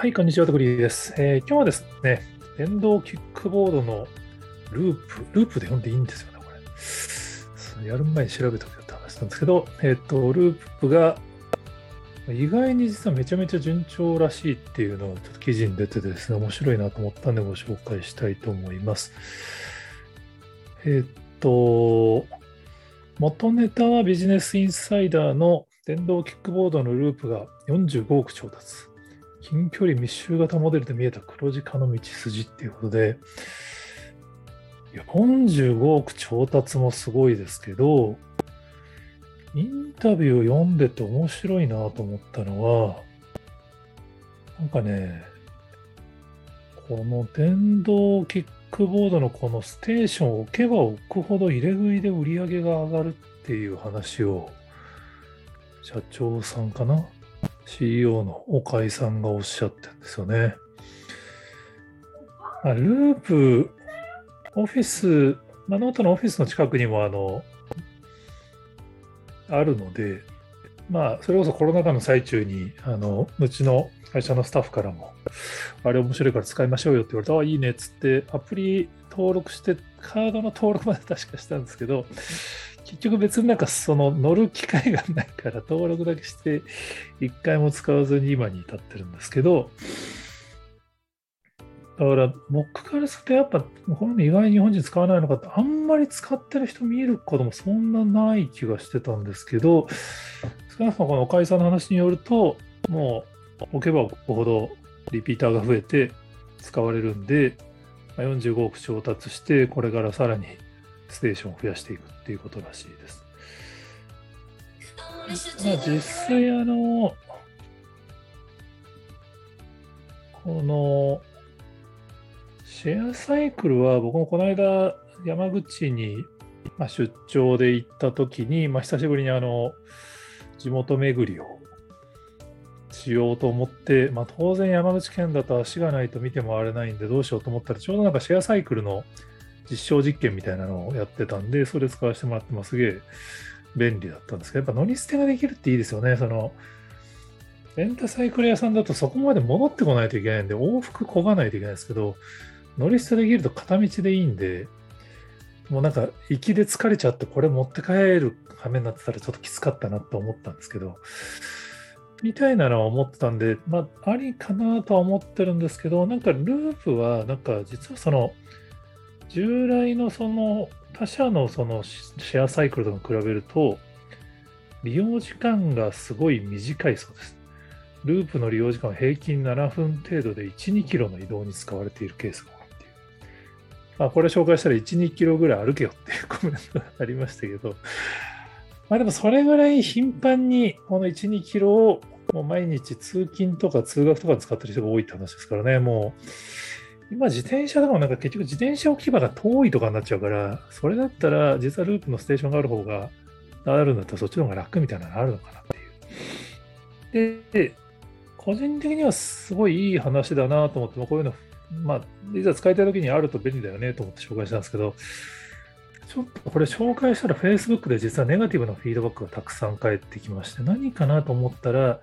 はい、こんにちは、とくりです、えー、今日はですね、電動キックボードのループ、ループで読んでいいんですよね、これ。やる前に調べておくよって話なんですけど、えっ、と、ループが意外に実はめちゃめちゃ順調らしいっていうのがちょっと記事に出ててですね、面白いなと思ったんでご紹介したいと思います。えっ、と、元ネタはビジネスインサイダーの電動キックボードのループが45億調達。近距離密集型モデルで見えた黒字化の道筋っていうことで、45億調達もすごいですけど、インタビューを読んでて面白いなと思ったのは、なんかね、この電動キックボードのこのステーションを置けば置くほど入れ食いで売り上げが上がるっていう話を社長さんかな CEO の岡井さんがおっしゃってるんですよね。ループ、オフィス、まあ、ノートのオフィスの近くにもあの、あるので、まあ、それこそコロナ禍の最中に、あの、うちの会社のスタッフからも、あれ面白いから使いましょうよって言われて、ああ、いいねっつって、アプリ登録して、カードの登録まで確かしたんですけど、結局別になんかその乗る機会がないから登録だけして一回も使わずに今に至ってるんですけど、だから僕からするとやっぱこれも意外に日本人使わないのかってあんまり使ってる人見えることもそんなない気がしてたんですけど少なくともこの岡井さんの話によるともう置けば置くほどリピーターが増えて使われるんで45億調達してこれからさらにステーションを増やしていくっていうことらしいです。まあ、実際あの、このシェアサイクルは僕もこの間山口に出張で行った時に、まあ、久しぶりにあの地元巡りをしようと思って、まあ、当然山口県だと足がないと見て回れないんでどうしようと思ったらちょうどなんかシェアサイクルの実証実験みたいなのをやってたんで、それ使わせてもらって、ますげえ便利だったんですけど、やっぱ乗り捨てができるっていいですよね。その、レンタサイクル屋さんだとそこまで戻ってこないといけないんで、往復こがないといけないですけど、乗り捨てできると片道でいいんで、もうなんか、行きで疲れちゃって、これ持って帰る羽目になってたらちょっときつかったなと思ったんですけど、みたいなのは思ってたんで、まあ、ありかなとは思ってるんですけど、なんかループは、なんか実はその、従来のその他社のそのシェアサイクルとか比べると、利用時間がすごい短いそうです。ループの利用時間は平均7分程度で1、2キロの移動に使われているケースが多いっていう。まあ、これ紹介したら1、2キロぐらい歩けよっていうコメントがありましたけど、まあでもそれぐらい頻繁にこの1、2キロをもう毎日通勤とか通学とか使ってる人が多いって話ですからね、もう今自転車でもなんか結局自転車置き場が遠いとかになっちゃうから、それだったら実はループのステーションがある方が、あるんだったらそっちの方が楽みたいなのがあるのかなっていう。で、個人的にはすごいいい話だなと思って、こういうの、まあ、いざ使いたい時にあると便利だよねと思って紹介したんですけど、ちょっとこれ紹介したら Facebook で実はネガティブなフィードバックがたくさん返ってきまして、何かなと思ったら、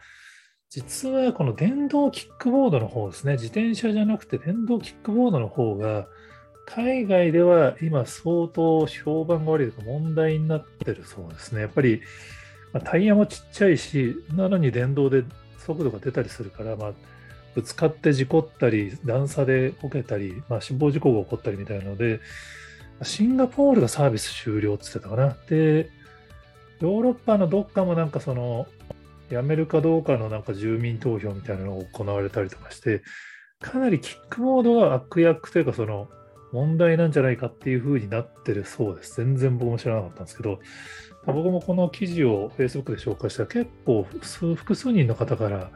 実はこの電動キックボードの方ですね、自転車じゃなくて電動キックボードの方が、海外では今相当評判が悪いとか問題になってるそうですね。やっぱり、タイヤもちっちゃいし、なのに電動で速度が出たりするから、まあ、ぶつかって事故ったり、段差でこけたり、まあ、死亡事故が起こったりみたいなので、シンガポールがサービス終了って言ってたかな。で、ヨーロッパのどっかもなんかその、辞めるかどうかのなんか住民投票みたいなのが行われたりとかして、かなりキックモードが悪役というか、その問題なんじゃないかっていう風になってるそうです。全然僕も知らなかったんですけど、僕もこの記事を Facebook で紹介したら結構複数人の方から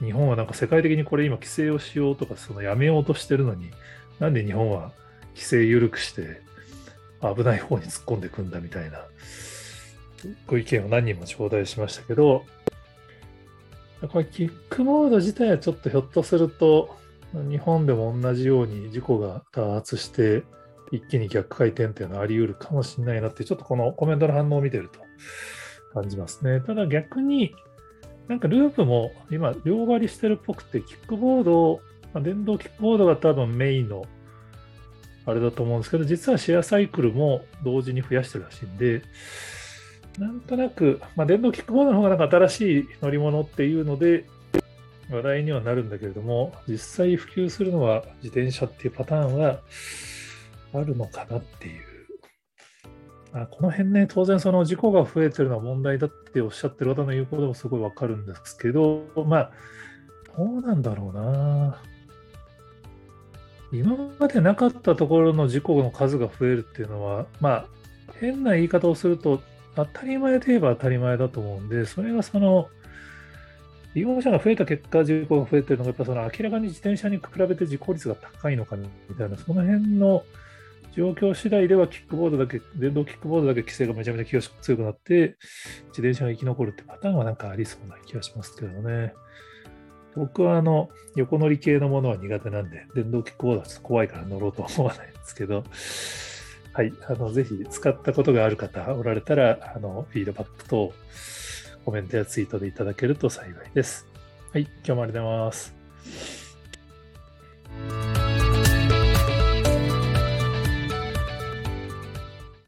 日本はなんか世界的にこれ今規制をしようとかそのやめようとしてるのになんで日本は規制緩くして危ない方に突っ込んでいくんだみたいなご意見を何人も頂戴しましたけどこれキックボード自体はちょっとひょっとすると日本でも同じように事故が多発して一気に逆回転っていうのはあり得るかもしれないなってちょっとこのコメントの反応を見てると感じますね。ただ逆になんかループも今、両割りしてるっぽくて、キックボード、まあ、電動キックボードが多分メインのあれだと思うんですけど、実はシェアサイクルも同時に増やしてるらしいんで、なんとなく、まあ、電動キックボードの方がなんか新しい乗り物っていうので、話題にはなるんだけれども、実際普及するのは自転車っていうパターンはあるのかなっていう。あこの辺ね、当然その事故が増えてるのは問題だっておっしゃってる方の言うこともすごいわかるんですけど、まあ、どうなんだろうな。今までなかったところの事故の数が増えるっていうのは、まあ、変な言い方をすると、当たり前といえば当たり前だと思うんで、それがその、利用者が増えた結果、事故が増えてるのが、やっぱその明らかに自転車に比べて事故率が高いのかみたいな、その辺の状況次第では、キックボードだけ、電動キックボードだけ規制がめちゃめちゃ強くなって、自転車が生き残るってパターンはなんかありそうな気がしますけどね。僕はあの横乗り系のものは苦手なんで、電動キックボードはちょっと怖いから乗ろうとは思わないんですけど、はい、あのぜひ使ったことがある方おられたら、あのフィードバックとコメントやツイートでいただけると幸いです。はい、今日もありがとうございます。